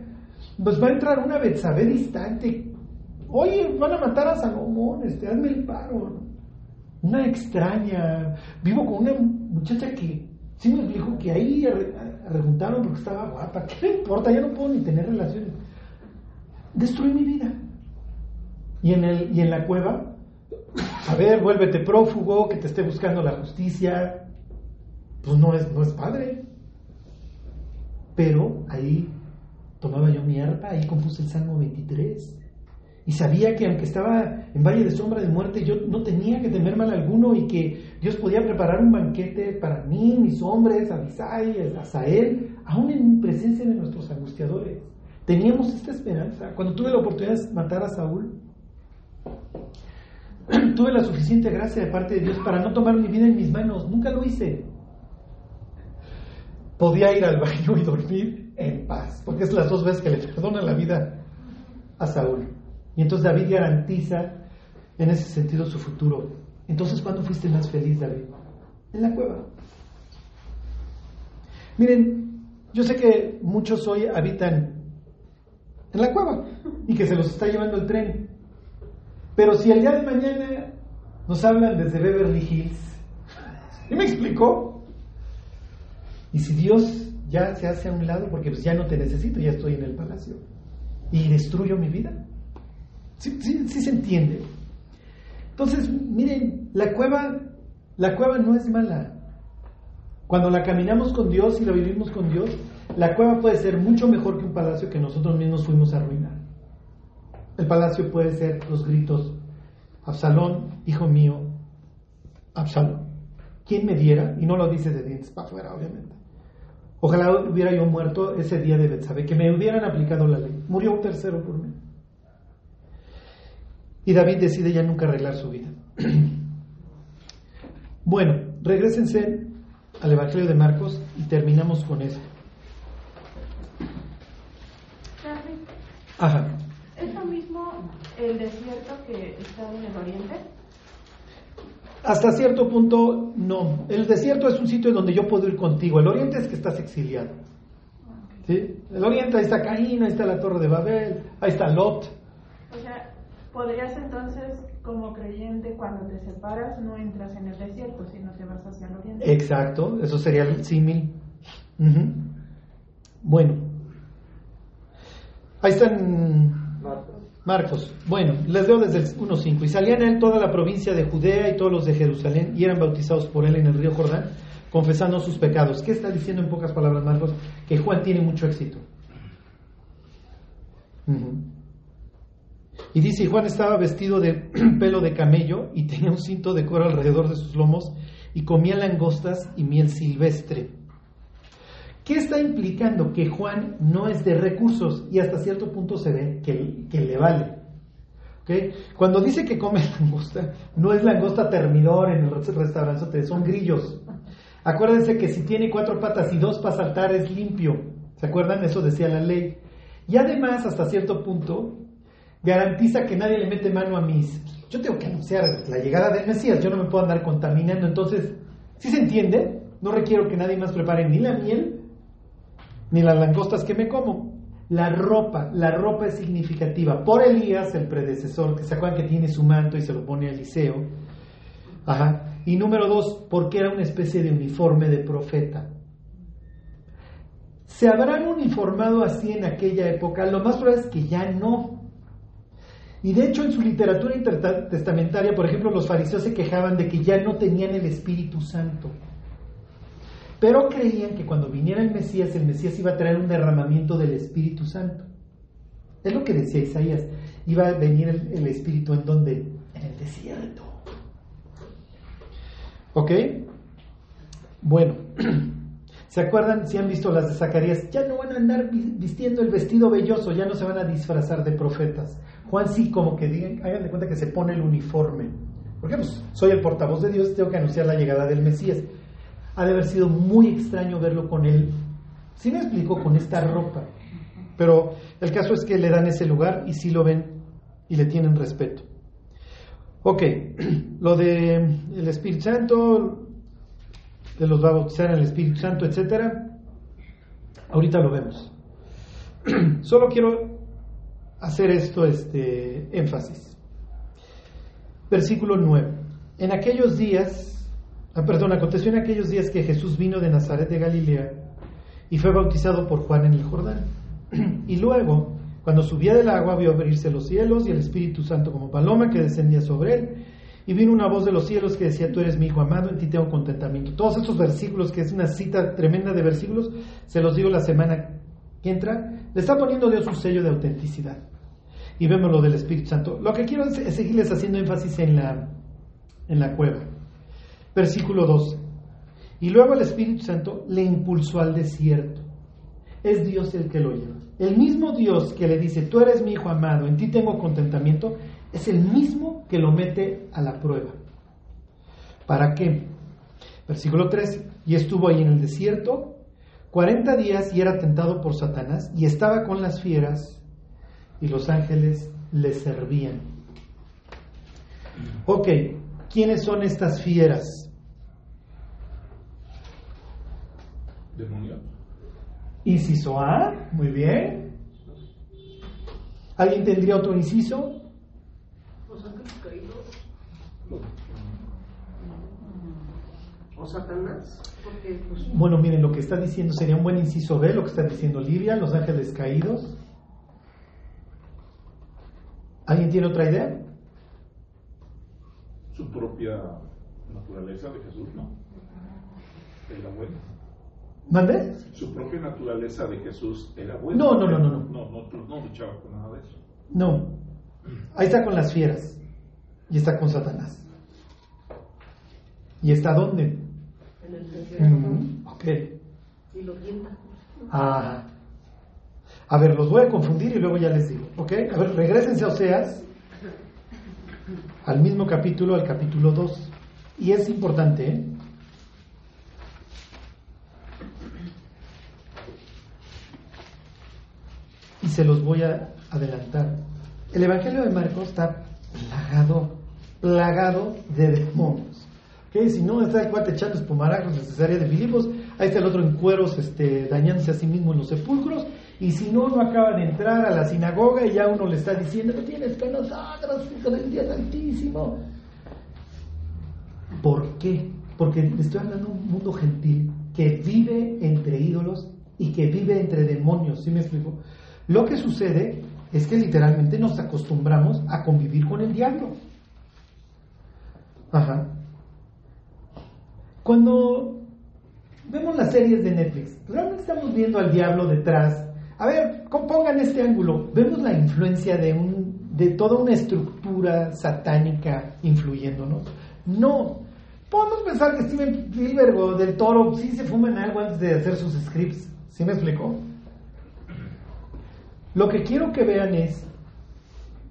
pues va a entrar una Betsabé distante. Oye, van a matar a Salomón, este, hazme el paro. Una extraña, vivo con una muchacha que sí me dijo que ahí arrejuntaron porque estaba guapa. ¿Qué me importa? Ya no puedo ni tener relaciones. Destruí mi vida. Y en, el, y en la cueva, a ver, vuélvete prófugo, que te esté buscando la justicia. Pues no es, no es padre. Pero ahí tomaba yo mi arpa, ahí compuse el Salmo 23. Y sabía que aunque estaba en valle de sombra de muerte, yo no tenía que temer mal alguno y que Dios podía preparar un banquete para mí, mis hombres, Abisai, Asael, aún en presencia de nuestros angustiadores. Teníamos esta esperanza. Cuando tuve la oportunidad de matar a Saúl, tuve la suficiente gracia de parte de Dios para no tomar mi vida en mis manos. Nunca lo hice. Podía ir al baño y dormir en paz, porque es las dos veces que le perdona la vida a Saúl. Y entonces David garantiza en ese sentido su futuro. Entonces, ¿cuándo fuiste más feliz, David? En la cueva. Miren, yo sé que muchos hoy habitan en la cueva y que se los está llevando el tren. Pero si el día de mañana nos hablan desde Beverly Hills, ¿y me explicó? Y si Dios ya se hace a un lado porque pues ya no te necesito, ya estoy en el palacio y destruyo mi vida. Sí, sí, sí se entiende. Entonces, miren, la cueva, la cueva no es mala. Cuando la caminamos con Dios y la vivimos con Dios, la cueva puede ser mucho mejor que un palacio que nosotros mismos fuimos a arruinar. El palacio puede ser los gritos, Absalón, hijo mío, Absalón. ¿Quién me diera? Y no lo dice de dientes para afuera, obviamente. Ojalá hubiera yo muerto ese día de Betsabe, que me hubieran aplicado la ley. Murió un tercero por mí. Y David decide ya nunca arreglar su vida. bueno, regresense al Evangelio de Marcos y terminamos con eso. Ajá. ¿Es lo mismo el desierto que está en el oriente? Hasta cierto punto, no. El desierto es un sitio donde yo puedo ir contigo. El oriente es que estás exiliado. ¿Sí? El oriente, ahí está Caín, ahí está la Torre de Babel, ahí está Lot. Podrías entonces, como creyente, cuando te separas, no entras en el desierto, sino que vas hacia el oriente. Exacto, eso sería el símil. Bueno, ahí están Marcos. Bueno, les leo desde el 1.5. Y salían a él toda la provincia de Judea y todos los de Jerusalén y eran bautizados por él en el río Jordán, confesando sus pecados. ¿Qué está diciendo en pocas palabras Marcos? Que Juan tiene mucho éxito. Y dice, Juan estaba vestido de pelo de camello y tenía un cinto de cuero alrededor de sus lomos y comía langostas y miel silvestre. ¿Qué está implicando? Que Juan no es de recursos y hasta cierto punto se ve que, que le vale. ¿Okay? Cuando dice que come langosta, no es langosta termidor en el restaurante, son grillos. Acuérdense que si tiene cuatro patas y dos para saltar es limpio. ¿Se acuerdan? Eso decía la ley. Y además, hasta cierto punto, garantiza que nadie le mete mano a mis... Yo tengo que anunciar la llegada del Mesías, yo no me puedo andar contaminando. Entonces, ¿sí se entiende? No requiero que nadie más prepare ni la miel ni las langostas que me como. La ropa, la ropa es significativa. Por Elías, el predecesor, que se acuerdan que tiene su manto y se lo pone a Eliseo. Ajá. Y número dos, porque era una especie de uniforme de profeta. ¿Se habrán uniformado así en aquella época? Lo más probable es que ya no. Y de hecho en su literatura intertestamentaria, por ejemplo, los fariseos se quejaban de que ya no tenían el Espíritu Santo. Pero creían que cuando viniera el Mesías, el Mesías iba a traer un derramamiento del Espíritu Santo. Es lo que decía Isaías. Iba a venir el, Espíritu en donde? En el desierto. ¿Ok? Bueno, ¿se acuerdan si han visto las de Zacarías? Ya no van a andar vistiendo el vestido velloso, ya no se van a disfrazar de profetas. Juan sí, como que digan, hagan de cuenta que se pone el uniforme. Porque pues soy el portavoz de Dios, tengo que anunciar la llegada del Mesías ha de haber sido muy extraño verlo con él, sí me explico, con esta ropa. Pero el caso es que le dan ese lugar y sí lo ven y le tienen respeto. Ok, lo de el Espíritu Santo, de los va a bautizar en el Espíritu Santo, etcétera, ahorita lo vemos. Solo quiero hacer esto, este énfasis. Versículo 9. En aquellos días Ah, perdón, aconteció en aquellos días que Jesús vino de Nazaret de Galilea y fue bautizado por Juan en el Jordán. y luego, cuando subía del agua, vio abrirse los cielos y el Espíritu Santo como paloma que descendía sobre él. Y vino una voz de los cielos que decía, tú eres mi hijo amado, en ti tengo contentamiento. Todos estos versículos, que es una cita tremenda de versículos, se los digo la semana que entra, le está poniendo Dios un sello de autenticidad. Y vemos lo del Espíritu Santo. Lo que quiero es seguirles haciendo énfasis en la, en la cueva. Versículo 12. Y luego el Espíritu Santo le impulsó al desierto. Es Dios el que lo lleva. El mismo Dios que le dice, tú eres mi hijo amado, en ti tengo contentamiento, es el mismo que lo mete a la prueba. ¿Para qué? Versículo 13. Y estuvo ahí en el desierto 40 días y era tentado por Satanás y estaba con las fieras y los ángeles le servían. Ok, ¿quiénes son estas fieras? Demonio. Inciso A, muy bien. ¿Alguien tendría otro inciso? Los ángeles caídos. O Satanás. Porque, pues, Bueno, miren, lo que está diciendo sería un buen inciso B, lo que está diciendo Livia, los ángeles caídos. ¿Alguien tiene otra idea? Su propia naturaleza de Jesús, ¿no? Era bueno. ¿Mande? Su propia naturaleza de Jesús era buena. No, no, no, no, no. No, no, no, no luchaba con nada de eso. No. Ahí está con las fieras. Y está con Satanás. ¿Y está dónde? en el. Mm, ok. Y lo tienta. Ah. A ver, los voy a confundir y luego ya les digo. ¿Ok? A ver, regresense a Oseas. Al mismo capítulo, al capítulo 2. Y es importante, ¿eh? Y se los voy a adelantar. El Evangelio de Marcos está plagado, plagado de demonios. ¿Ok? Si no está el cuate echando espumarajos en Cesarea de Filipos, ahí está el otro en cueros este, dañándose a sí mismo en los sepulcros, y si no, no acaba de entrar a la sinagoga y ya uno le está diciendo, no tienes que nosotros, hijo del Dios Altísimo. ¿Por qué? Porque estoy hablando de un mundo gentil que vive entre ídolos y que vive entre demonios, ¿sí me explico? Lo que sucede es que literalmente nos acostumbramos a convivir con el diablo. Ajá. Cuando vemos las series de Netflix, realmente estamos viendo al diablo detrás. A ver, pongan este ángulo. Vemos la influencia de, un, de toda una estructura satánica influyéndonos. No. Podemos pensar que Steven Spielberg o del Toro sí se fuman algo antes de hacer sus scripts. ¿Sí me explicó? Lo que quiero que vean es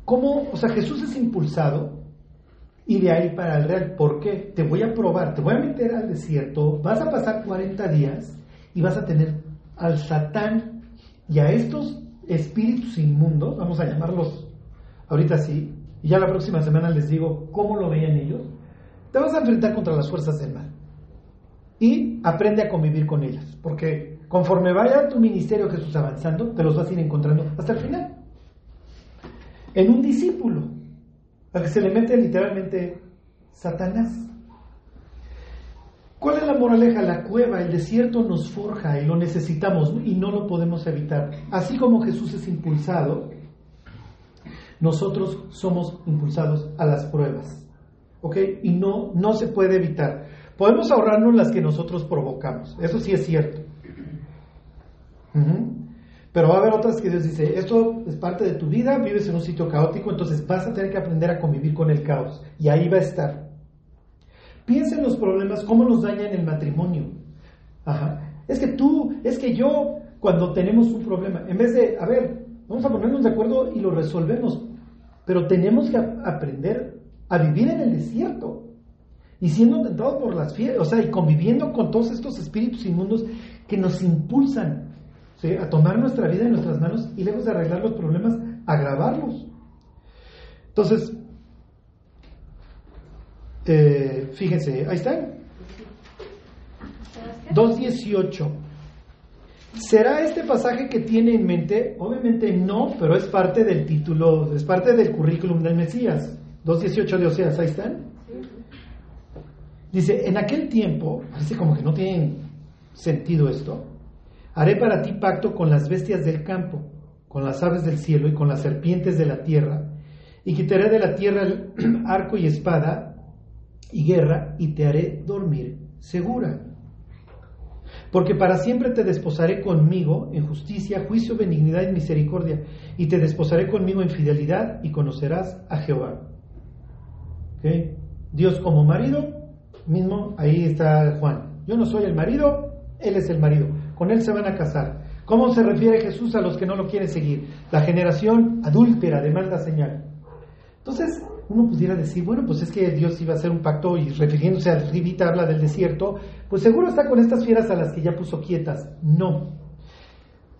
cómo, o sea, Jesús es impulsado y de ahí para el real. ¿Por qué? Te voy a probar, te voy a meter al desierto, vas a pasar 40 días y vas a tener al Satán y a estos espíritus inmundos, vamos a llamarlos ahorita sí, y ya la próxima semana les digo cómo lo veían ellos, te vas a enfrentar contra las fuerzas del mal. Y aprende a convivir con ellas, porque conforme vaya tu ministerio Jesús avanzando, te los vas a ir encontrando hasta el final. En un discípulo, al que se le mete literalmente Satanás. ¿Cuál es la moraleja? La cueva, el desierto nos forja y lo necesitamos y no lo podemos evitar. Así como Jesús es impulsado, nosotros somos impulsados a las pruebas. ¿Ok? Y no, no se puede evitar. Podemos ahorrarnos las que nosotros provocamos. Eso sí es cierto. Ujú. Pero va a haber otras que Dios dice, esto es parte de tu vida, vives en un sitio caótico, entonces vas a tener que aprender a convivir con el caos. Y ahí va a estar. Piensa en los problemas, cómo nos dañan el matrimonio. Ajá. Es que tú, es que yo, cuando tenemos un problema, en vez de, a ver, vamos a ponernos de acuerdo y lo resolvemos, pero tenemos que aprender a vivir en el desierto y siendo tentados por las fieras, o sea, y conviviendo con todos estos espíritus inmundos que nos impulsan ¿sí? a tomar nuestra vida en nuestras manos y lejos de arreglar los problemas, agravarlos. Entonces, eh, fíjense, ahí está, 2.18. ¿Será este pasaje que tiene en mente? Obviamente no, pero es parte del título, es parte del currículum del Mesías. 2.18 de Oseas, ahí están. Dice, en aquel tiempo, parece como que no tiene sentido esto, haré para ti pacto con las bestias del campo, con las aves del cielo y con las serpientes de la tierra, y quitaré de la tierra el arco y espada y guerra, y te haré dormir segura. Porque para siempre te desposaré conmigo en justicia, juicio, benignidad y misericordia, y te desposaré conmigo en fidelidad, y conocerás a Jehová. ¿Ok? Dios como marido, mismo, ahí está Juan. Yo no soy el marido, él es el marido. Con él se van a casar. ¿Cómo se refiere Jesús a los que no lo quieren seguir? La generación adúltera demanda señal. Entonces, uno pudiera decir, bueno, pues es que Dios iba a hacer un pacto y refiriéndose al ribita habla del desierto, pues seguro está con estas fieras a las que ya puso quietas. No.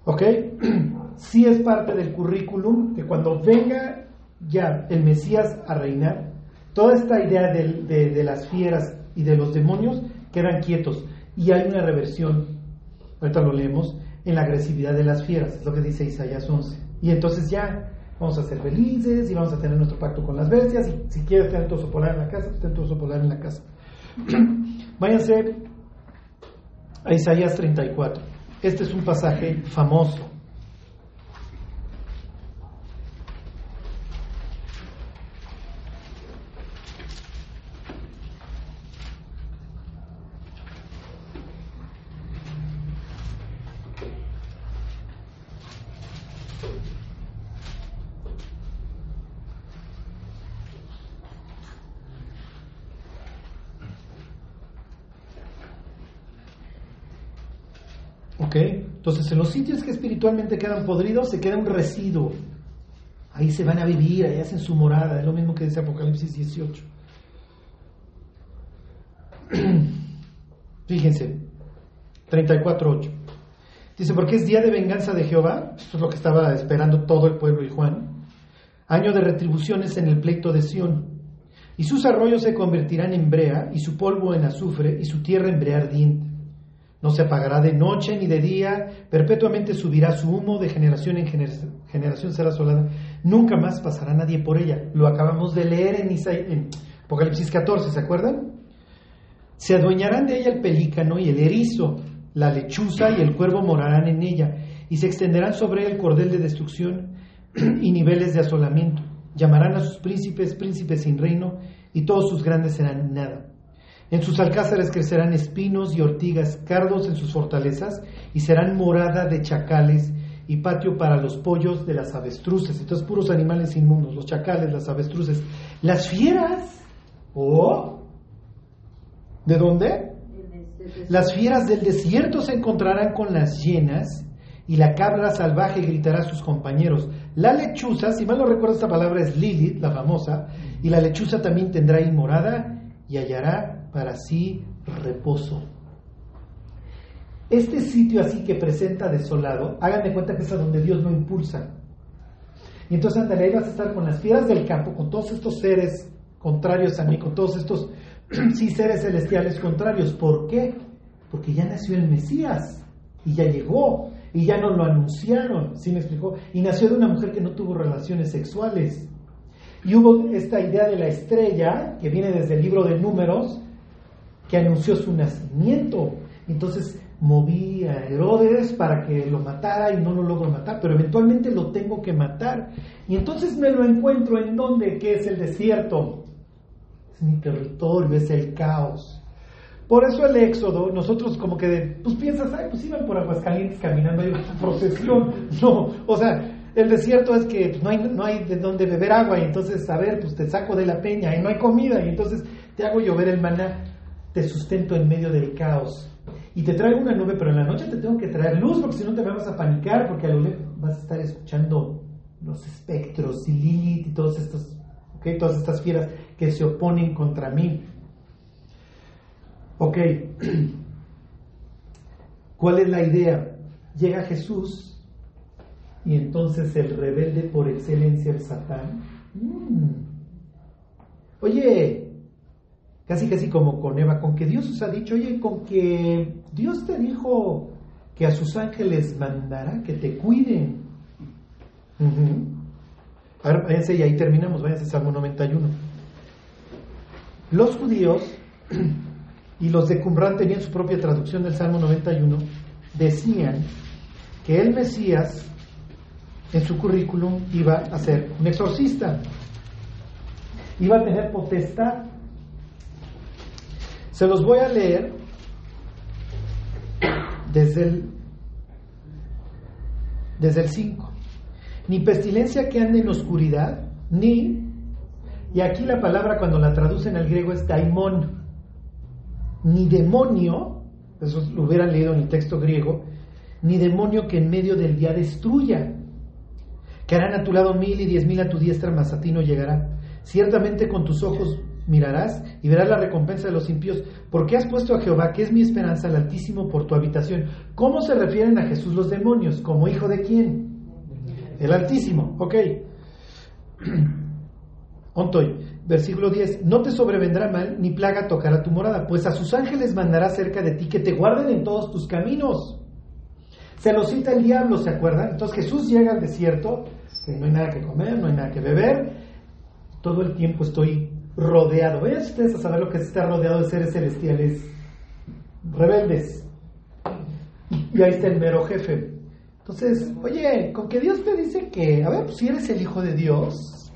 ¿Ok? Sí es parte del currículum que cuando venga ya el Mesías a reinar, toda esta idea de, de las fieras y de los demonios quedan quietos y hay una reversión ahorita lo leemos, en la agresividad de las fieras, es lo que dice Isaías 11. Y entonces ya vamos a ser felices y vamos a tener nuestro pacto con las bestias y si quieres tener tu oso en la casa, pues ten tu oso polar en la casa. Váyanse a Isaías 34. Este es un pasaje famoso. ¿Ok? Entonces, los sitios que espiritualmente quedan podridos, se queda un residuo. Ahí se van a vivir, ahí hacen su morada. Es lo mismo que dice Apocalipsis 18. Fíjense, 34.8. Dice, porque es día de venganza de Jehová. Esto es lo que estaba esperando todo el pueblo y Juan. Año de retribuciones en el pleito de Sión. Y sus arroyos se convertirán en brea, y su polvo en azufre, y su tierra en brea ardiente. No se apagará de noche ni de día, perpetuamente subirá su humo, de generación en generación, generación será asolada. Nunca más pasará nadie por ella. Lo acabamos de leer en, Isaías, en Apocalipsis 14, ¿se acuerdan? Se adueñarán de ella el pelícano y el erizo, la lechuza y el cuervo morarán en ella, y se extenderán sobre el cordel de destrucción y niveles de asolamiento. Llamarán a sus príncipes príncipes sin reino, y todos sus grandes serán nada. En sus alcázares crecerán espinos y ortigas, cardos en sus fortalezas, y serán morada de chacales y patio para los pollos de las avestruces. Entonces, puros animales inmundos, los chacales, las avestruces. Las fieras, ¿oh? ¿De dónde? Las fieras del desierto se encontrarán con las llenas, y la cabra salvaje gritará a sus compañeros. La lechuza, si mal no recuerdo esta palabra es Lilith, la famosa, y la lechuza también tendrá ahí morada y hallará para sí reposo. Este sitio así que presenta desolado, háganme cuenta que es a donde Dios lo impulsa. Y entonces ándale, ahí vas a estar con las fieras del campo, con todos estos seres contrarios a mí, con todos estos sí seres celestiales contrarios. ¿Por qué? Porque ya nació el Mesías y ya llegó y ya nos lo anunciaron, ¿sí me explicó? Y nació de una mujer que no tuvo relaciones sexuales. Y hubo esta idea de la estrella, que viene desde el libro de números, que anunció su nacimiento. Entonces moví a Herodes para que lo matara y no lo logro matar, pero eventualmente lo tengo que matar. Y entonces me lo encuentro en donde, que es el desierto. Es mi territorio, es el caos. Por eso el éxodo, nosotros como que, pues piensas, ay, pues iban por Aguascalientes caminando, hay una procesión. No, o sea, el desierto es que pues, no, hay, no hay de dónde beber agua y entonces, a ver, pues te saco de la peña y no hay comida y entonces te hago llover el maná, te sustento en medio del caos. Y te traigo una nube, pero en la noche te tengo que traer luz porque si no te vas a panicar porque a lo lejos vas a estar escuchando los espectros y Lilith y todos estos, okay, todas estas fieras que se oponen contra mí. Ok, ¿cuál es la idea? Llega Jesús y entonces el rebelde por excelencia, el Satán, mmm, oye, casi casi como con Eva, con que Dios os ha dicho, oye, con que Dios te dijo que a sus ángeles mandará que te cuiden. Uh -huh. A ver, váyanse y ahí terminamos, váyanse a Salmo 91. Los judíos y los de Qumran tenían su propia traducción del Salmo 91, decían que el Mesías en su currículum iba a ser un exorcista, iba a tener potestad. Se los voy a leer desde el, desde el 5. Ni pestilencia que ande en oscuridad, ni, y aquí la palabra cuando la traducen al griego es daimon, ni demonio, eso lo hubieran leído en el texto griego, ni demonio que en medio del día destruya, que harán a tu lado mil y diez mil a tu diestra, mas a ti no llegará. Ciertamente con tus ojos mirarás y verás la recompensa de los impíos, porque has puesto a Jehová, que es mi esperanza, al Altísimo, por tu habitación. ¿Cómo se refieren a Jesús los demonios? ¿Como hijo de quién? El Altísimo, ok. Ontoy, versículo 10, no te sobrevendrá mal, ni plaga tocará tu morada, pues a sus ángeles mandará cerca de ti que te guarden en todos tus caminos. Se lo cita el diablo, ¿se acuerdan? Entonces Jesús llega al desierto, que no hay nada que comer, no hay nada que beber, todo el tiempo estoy rodeado. Vayan ustedes a saber lo que es estar rodeado de seres celestiales rebeldes. Y ahí está el mero jefe. Entonces, oye, con que Dios te dice que, a ver, pues, si eres el hijo de Dios,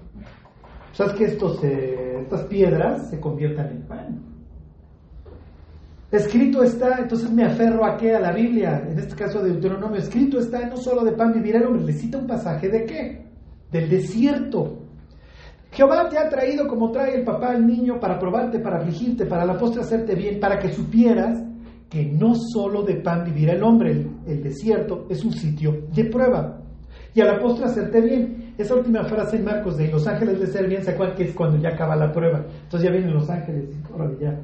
sabes que estos, eh, estas piedras se conviertan en pan. Escrito está, entonces me aferro a qué? A la Biblia, en este caso de Deuteronomio. Escrito está, no solo de pan vivirá el hombre, un pasaje de qué? Del desierto. Jehová te ha traído como trae el papá al niño para probarte, para afligirte, para la postre hacerte bien, para que supieras que no solo de pan vivirá el hombre, el, desierto es un sitio de prueba. Y a la postre hacerte bien. Esa última frase en Marcos de los ángeles de ser bien, ¿se acuerdan que es cuando ya acaba la prueba? Entonces ya vienen los ángeles, órale ya.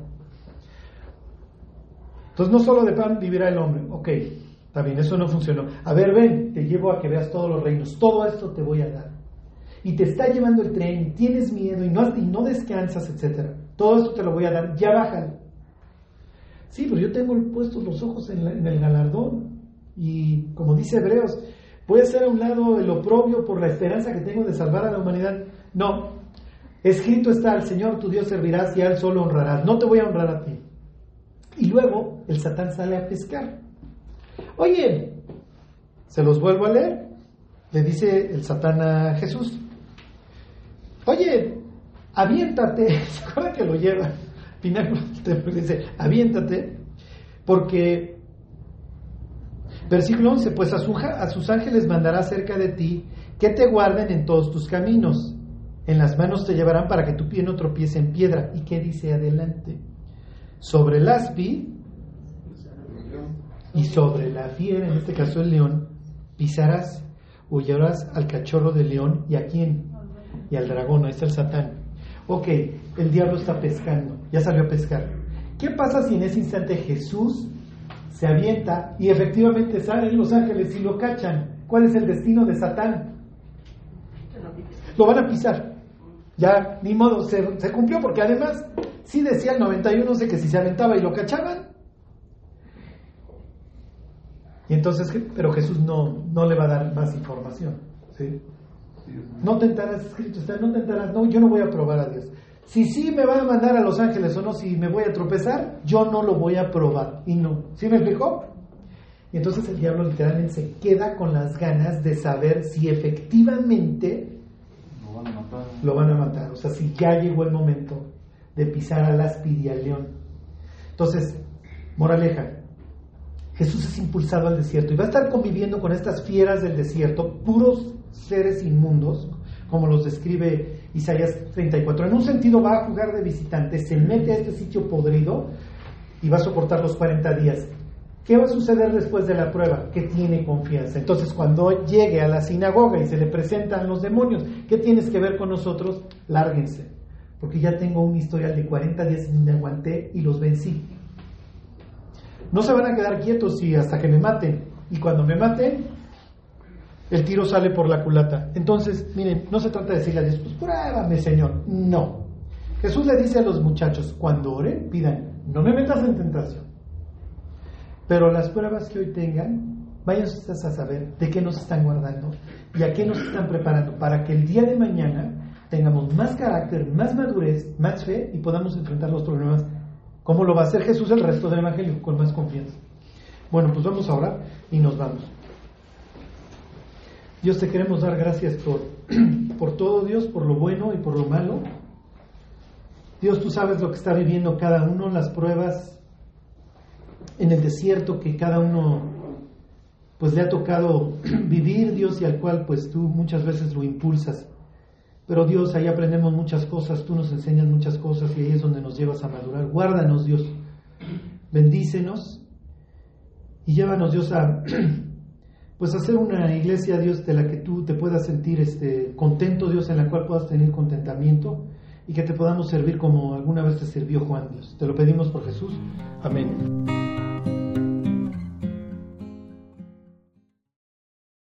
Entonces no solo de pan vivirá el hombre. Ok, está bien, eso no funcionó. A ver, ven, te llevo a que veas todos los reinos. Todo esto te voy a dar. Y te está llevando el tren, y tienes miedo y no, y no descansas, etc. Todo esto te lo voy a dar. Ya bájale. Sí, pero yo tengo puestos los ojos en, el galardón. Y como dice Hebreos, a hacer a un lado el oprobio por la esperanza que tengo de salvar a la humanidad. No, escrito está, al Señor tu Dios servirás y a Él solo honrarás. No te voy a honrar a ti. Y luego el Satán sale a pescar. Oye, se los vuelvo a leer. Le dice el Satán a Jesús. Oye, aviéntate. ¿Se acuerdan que lo lleva? Pináculo dice, aviéntate. Porque, versículo 11, pues a, a sus ángeles mandará cerca de ti que te guarden en todos tus caminos. En las manos te llevarán para que tu pie no tropiece en piedra. ¿Y qué dice adelante? Sobre el aspi y sobre la fiera, en este caso el león, pisarás, huyarás al cachorro del león y a quién? Y al dragón, ahí está el satán. Ok, el diablo está pescando, ya salió a pescar. ¿Qué pasa si en ese instante Jesús se avienta y efectivamente salen los ángeles y lo cachan? ¿Cuál es el destino de Satán? Lo van a pisar. Ya, ni modo, se, se cumplió porque además sí decía el 91 de que si se aventaba y lo cachaban. Y entonces, pero Jesús no, no le va a dar más información. ¿sí? No tentarás, escrito está, no tentarás, no, yo no voy a probar a Dios. Si sí me va a mandar a los ángeles o no, si me voy a tropezar, yo no lo voy a probar. Y no. ¿Sí me explicó? Y entonces el diablo literalmente se queda con las ganas de saber si efectivamente Lo van a matar. lo van a matar. O sea, si ya llegó el momento de pisar al áspid y al león. Entonces, moraleja, Jesús es impulsado al desierto y va a estar conviviendo con estas fieras del desierto, puros seres inmundos, como los describe Isaías 34. En un sentido va a jugar de visitante, se mete a este sitio podrido y va a soportar los 40 días. ¿Qué va a suceder después de la prueba? Que tiene confianza. Entonces, cuando llegue a la sinagoga y se le presentan los demonios, ¿qué tienes que ver con nosotros? Lárguense, porque ya tengo un historial de 40 días me aguanté y los vencí. No se van a quedar quietos y hasta que me maten. Y cuando me maten, el tiro sale por la culata. Entonces, miren, no se trata de decirle a Dios, pues pruébame, Señor. No. Jesús le dice a los muchachos, cuando oren, pidan, no me metas en tentación. Pero las pruebas que hoy tengan, vayan ustedes a saber de qué nos están guardando y a qué nos están preparando para que el día de mañana tengamos más carácter, más madurez, más fe y podamos enfrentar los problemas como lo va a hacer Jesús el resto del Evangelio, con más confianza. Bueno, pues vamos a orar y nos vamos. Dios te queremos dar gracias por, por todo, Dios, por lo bueno y por lo malo. Dios, tú sabes lo que está viviendo cada uno, las pruebas en el desierto que cada uno pues le ha tocado vivir, Dios, y al cual pues tú muchas veces lo impulsas. Pero Dios, ahí aprendemos muchas cosas, tú nos enseñas muchas cosas y ahí es donde nos llevas a madurar. Guárdanos, Dios. Bendícenos y llévanos, Dios, a pues hacer una iglesia, Dios, de la que tú te puedas sentir este contento, Dios, en la cual puedas tener contentamiento y que te podamos servir como alguna vez te sirvió Juan, Dios. Te lo pedimos por Jesús. Amén.